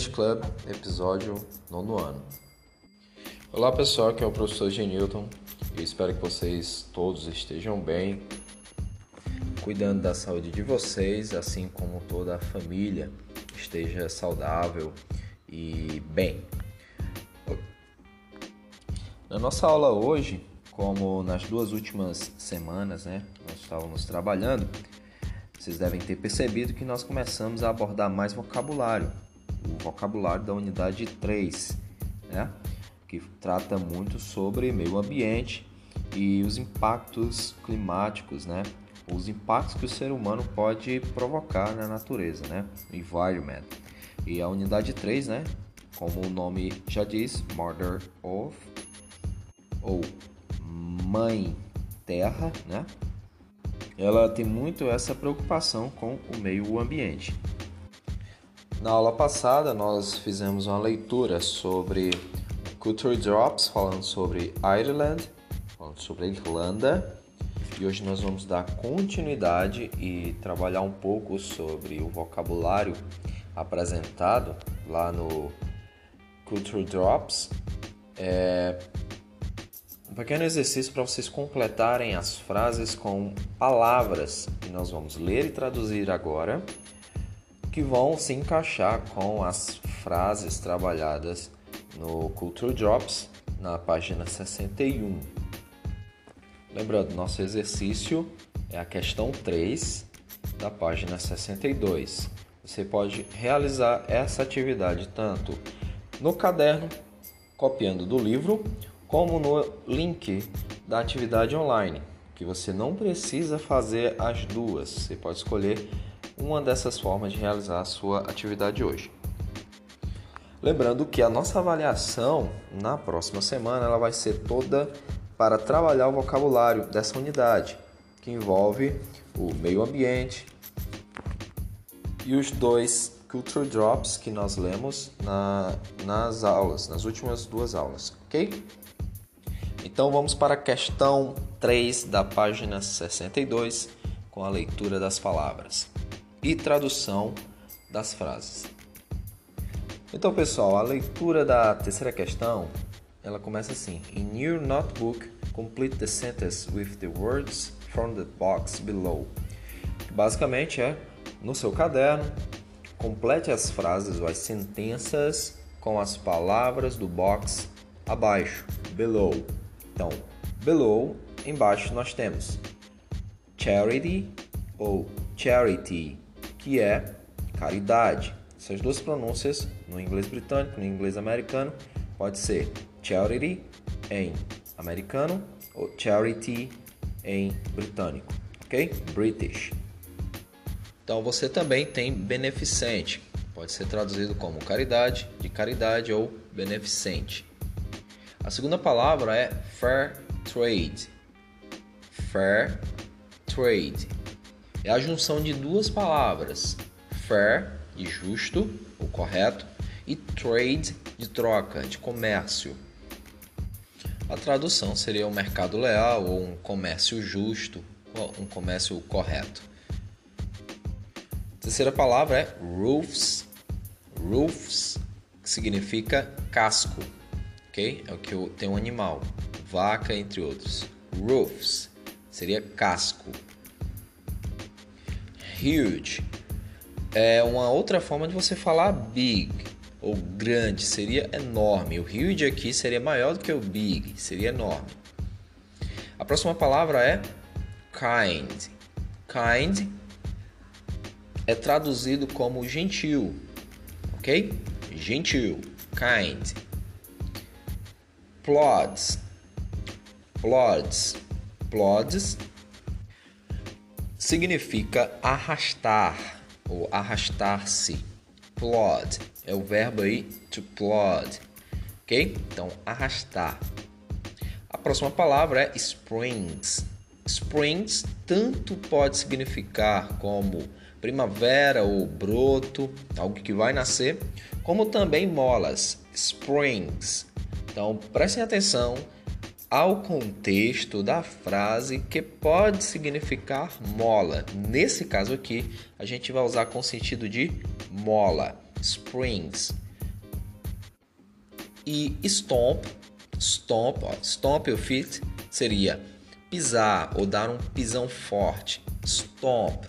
English Club, episódio nono ano. Olá pessoal, aqui é o professor Genilton. Eu espero que vocês todos estejam bem, cuidando da saúde de vocês, assim como toda a família esteja saudável e bem. Na nossa aula hoje, como nas duas últimas semanas, né, nós estávamos trabalhando, vocês devem ter percebido que nós começamos a abordar mais vocabulário o vocabulário da unidade 3, né? que trata muito sobre meio ambiente e os impactos climáticos, né? os impactos que o ser humano pode provocar na natureza, né? environment. E a unidade 3, né? como o nome já diz, Mother of, ou Mãe Terra, né? ela tem muito essa preocupação com o meio ambiente. Na aula passada, nós fizemos uma leitura sobre Culture Drops, falando sobre Ireland, falando sobre a Irlanda. E hoje nós vamos dar continuidade e trabalhar um pouco sobre o vocabulário apresentado lá no Culture Drops. É um pequeno exercício para vocês completarem as frases com palavras que nós vamos ler e traduzir agora que vão se encaixar com as frases trabalhadas no Culture Drops na página 61. Lembrando, nosso exercício é a questão 3 da página 62. Você pode realizar essa atividade tanto no caderno, copiando do livro, como no link da atividade online, que você não precisa fazer as duas. Você pode escolher uma dessas formas de realizar a sua atividade hoje. Lembrando que a nossa avaliação na próxima semana ela vai ser toda para trabalhar o vocabulário dessa unidade, que envolve o meio ambiente e os dois Culture Drops que nós lemos na, nas aulas, nas últimas duas aulas, ok? Então vamos para a questão 3 da página 62 com a leitura das palavras e tradução das frases. Então, pessoal, a leitura da terceira questão, ela começa assim: In your notebook, complete the sentence with the words from the box below. Basicamente é no seu caderno, complete as frases ou as sentenças com as palavras do box abaixo, below. Então, below, embaixo nós temos charity ou charity que é caridade. Essas duas pronúncias no inglês britânico, no inglês americano, pode ser charity em americano ou charity em britânico, ok? British. Então você também tem beneficente, pode ser traduzido como caridade, de caridade ou beneficente. A segunda palavra é fair trade. Fair trade é a junção de duas palavras, fair, de justo, ou correto, e trade, de troca, de comércio. A tradução seria um mercado leal ou um comércio justo, um comércio correto. A terceira palavra é roofs. Roofs, que significa casco, ok? É o que tem um animal, vaca, entre outros. Roofs seria casco huge é uma outra forma de você falar big ou grande, seria enorme. O huge aqui seria maior do que o big, seria enorme. A próxima palavra é kind. Kind é traduzido como gentil, ok? Gentil, kind. Plods, plods, plods significa arrastar ou arrastar-se. Plod é o verbo aí to plod, ok? Então arrastar. A próxima palavra é springs. Springs tanto pode significar como primavera ou broto, algo que vai nascer, como também molas, springs. Então prestem atenção ao contexto da frase que pode significar mola. Nesse caso aqui, a gente vai usar com sentido de mola. springs. E stomp, stomp, stomp your feet seria pisar ou dar um pisão forte. Stomp.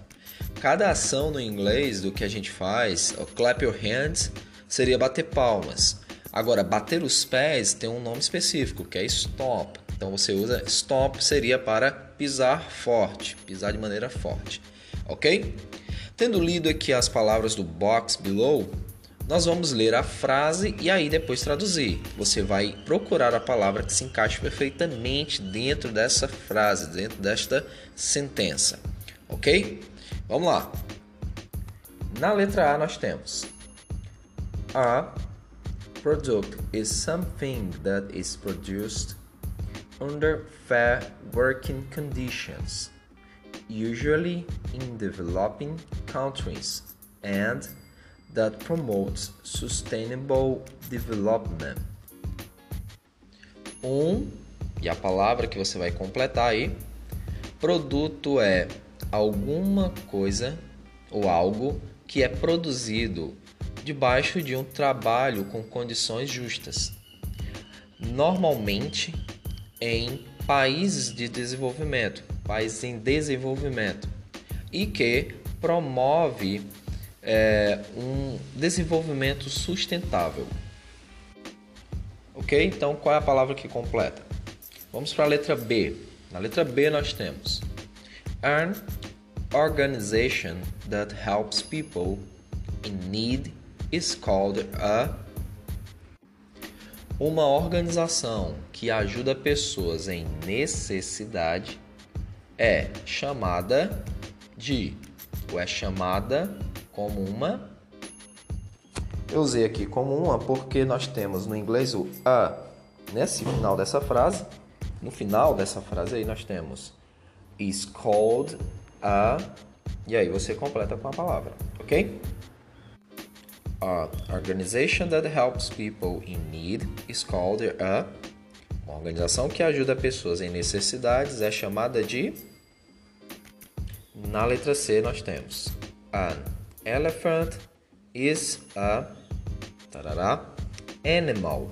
Cada ação no inglês do que a gente faz, clap your hands, seria bater palmas. Agora, bater os pés tem um nome específico, que é stomp. Então você usa stomp seria para pisar forte, pisar de maneira forte, ok? Tendo lido aqui as palavras do box below, nós vamos ler a frase e aí depois traduzir. Você vai procurar a palavra que se encaixe perfeitamente dentro dessa frase, dentro desta sentença, ok? Vamos lá. Na letra A nós temos a product is something that is produced under fair working conditions, usually in developing countries, and that promotes sustainable development. Um, e a palavra que você vai completar aí, produto é alguma coisa ou algo que é produzido debaixo de um trabalho com condições justas. Normalmente em países de desenvolvimento, países em desenvolvimento, e que promove é, um desenvolvimento sustentável. Ok? Então, qual é a palavra que completa? Vamos para a letra B. Na letra B nós temos an organization that helps people in need is called a uma organização que ajuda pessoas em necessidade é chamada de ou é chamada como uma eu usei aqui como uma porque nós temos no inglês o a nesse final dessa frase no final dessa frase aí nós temos is called a e aí você completa com a palavra ok organization that helps people in need is called a. Uma organização que ajuda pessoas em necessidades é chamada de. Na letra C nós temos an elephant is a tarará, animal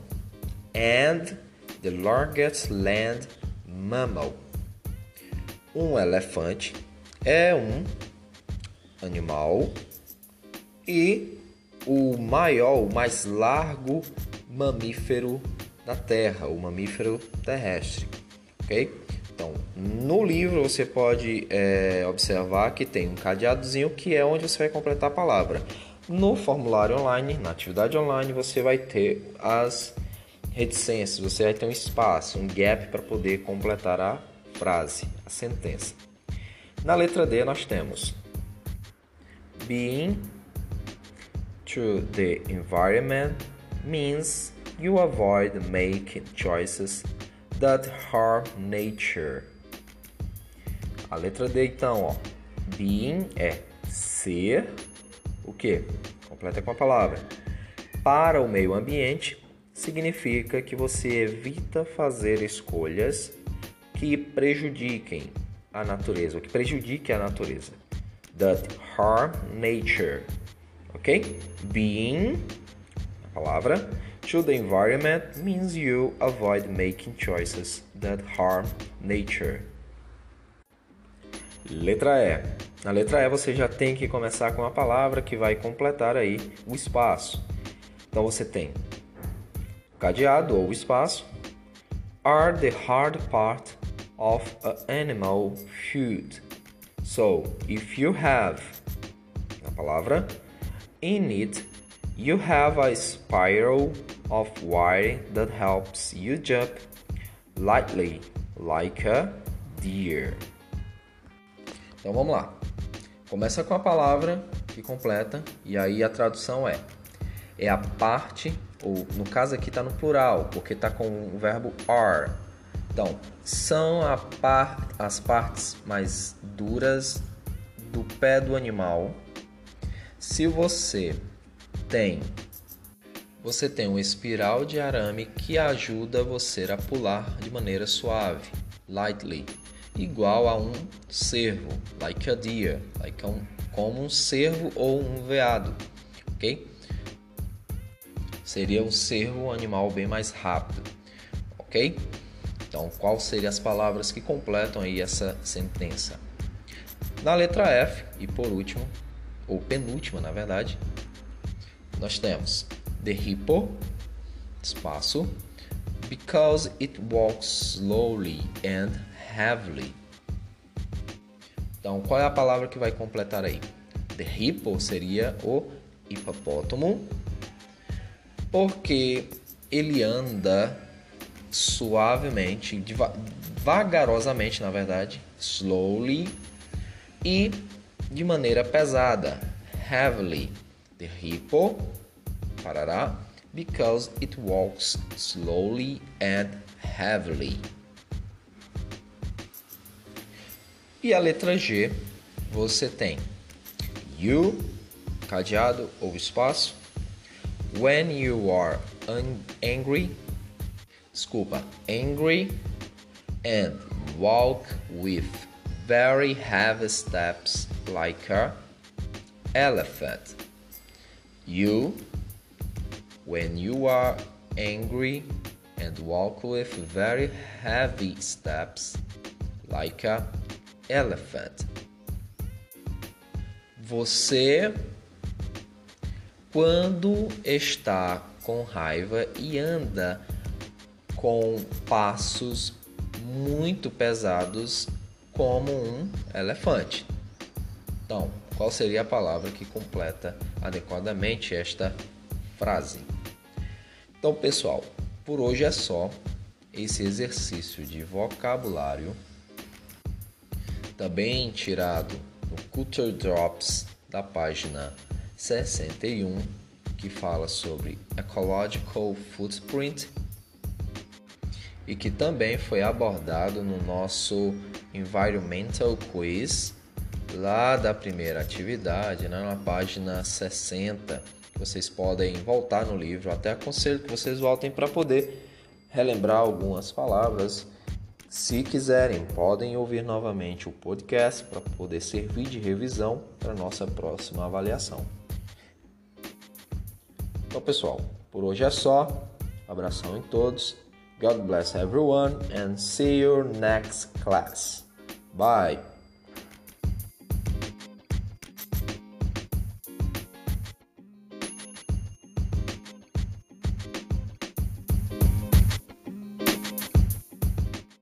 and the largest land mammal. Um elefante é um animal e o maior, o mais largo mamífero da Terra, o mamífero terrestre, ok? Então, no livro você pode é, observar que tem um cadeadozinho que é onde você vai completar a palavra. No formulário online, na atividade online, você vai ter as reticências, você vai ter um espaço, um gap para poder completar a frase, a sentença. Na letra D nós temos being to the environment means you avoid making choices that harm nature. A letra D então, ó. Being é ser o que? Completa com a palavra. Para o meio ambiente significa que você evita fazer escolhas que prejudiquem a natureza, ou que prejudiquem a natureza. That harm nature ok? Being, a palavra, to the environment means you avoid making choices that harm nature. Letra E. Na letra E você já tem que começar com a palavra que vai completar aí o espaço. Então você tem cadeado ou espaço are the hard part of an animal food. So, if you have a palavra In it, you have a spiral of wire that helps you jump lightly like a deer. Então vamos lá. Começa com a palavra que completa e aí a tradução é é a parte ou no caso aqui está no plural porque está com o verbo are. Então são par, as partes mais duras do pé do animal se você tem você tem uma espiral de arame que ajuda você a pular de maneira suave, lightly, igual a um cervo, like a deer, like um, como um cervo ou um veado, ok? seria um cervo, um animal bem mais rápido, ok? Então, quais seriam as palavras que completam aí essa sentença? Na letra F, e por último, ou penúltima na verdade, nós temos the hippo, espaço, because it walks slowly and heavily. Então, qual é a palavra que vai completar aí? The hippo seria o hipopótamo, porque ele anda suavemente, vagarosamente, na verdade, slowly e de maneira pesada, heavily. The hippo parará because it walks slowly and heavily. E a letra G, você tem you, cadeado ou espaço. When you are angry, desculpa, angry and walk with very heavy steps like a elephant. You when you are angry and walk with very heavy steps like a elephant. Você quando está com raiva e anda com passos muito pesados como um elefante. Então, qual seria a palavra que completa adequadamente esta frase? Então, pessoal, por hoje é só esse exercício de vocabulário, também tirado no Culture Drops da página 61, que fala sobre Ecological Footprint e que também foi abordado no nosso Environmental Quiz lá da primeira atividade, né, na página 60 vocês podem voltar no livro. Até aconselho que vocês voltem para poder relembrar algumas palavras. Se quiserem, podem ouvir novamente o podcast para poder servir de revisão para nossa próxima avaliação. Então, pessoal, por hoje é só. Abração em todos. God bless everyone and see you next class. Bye.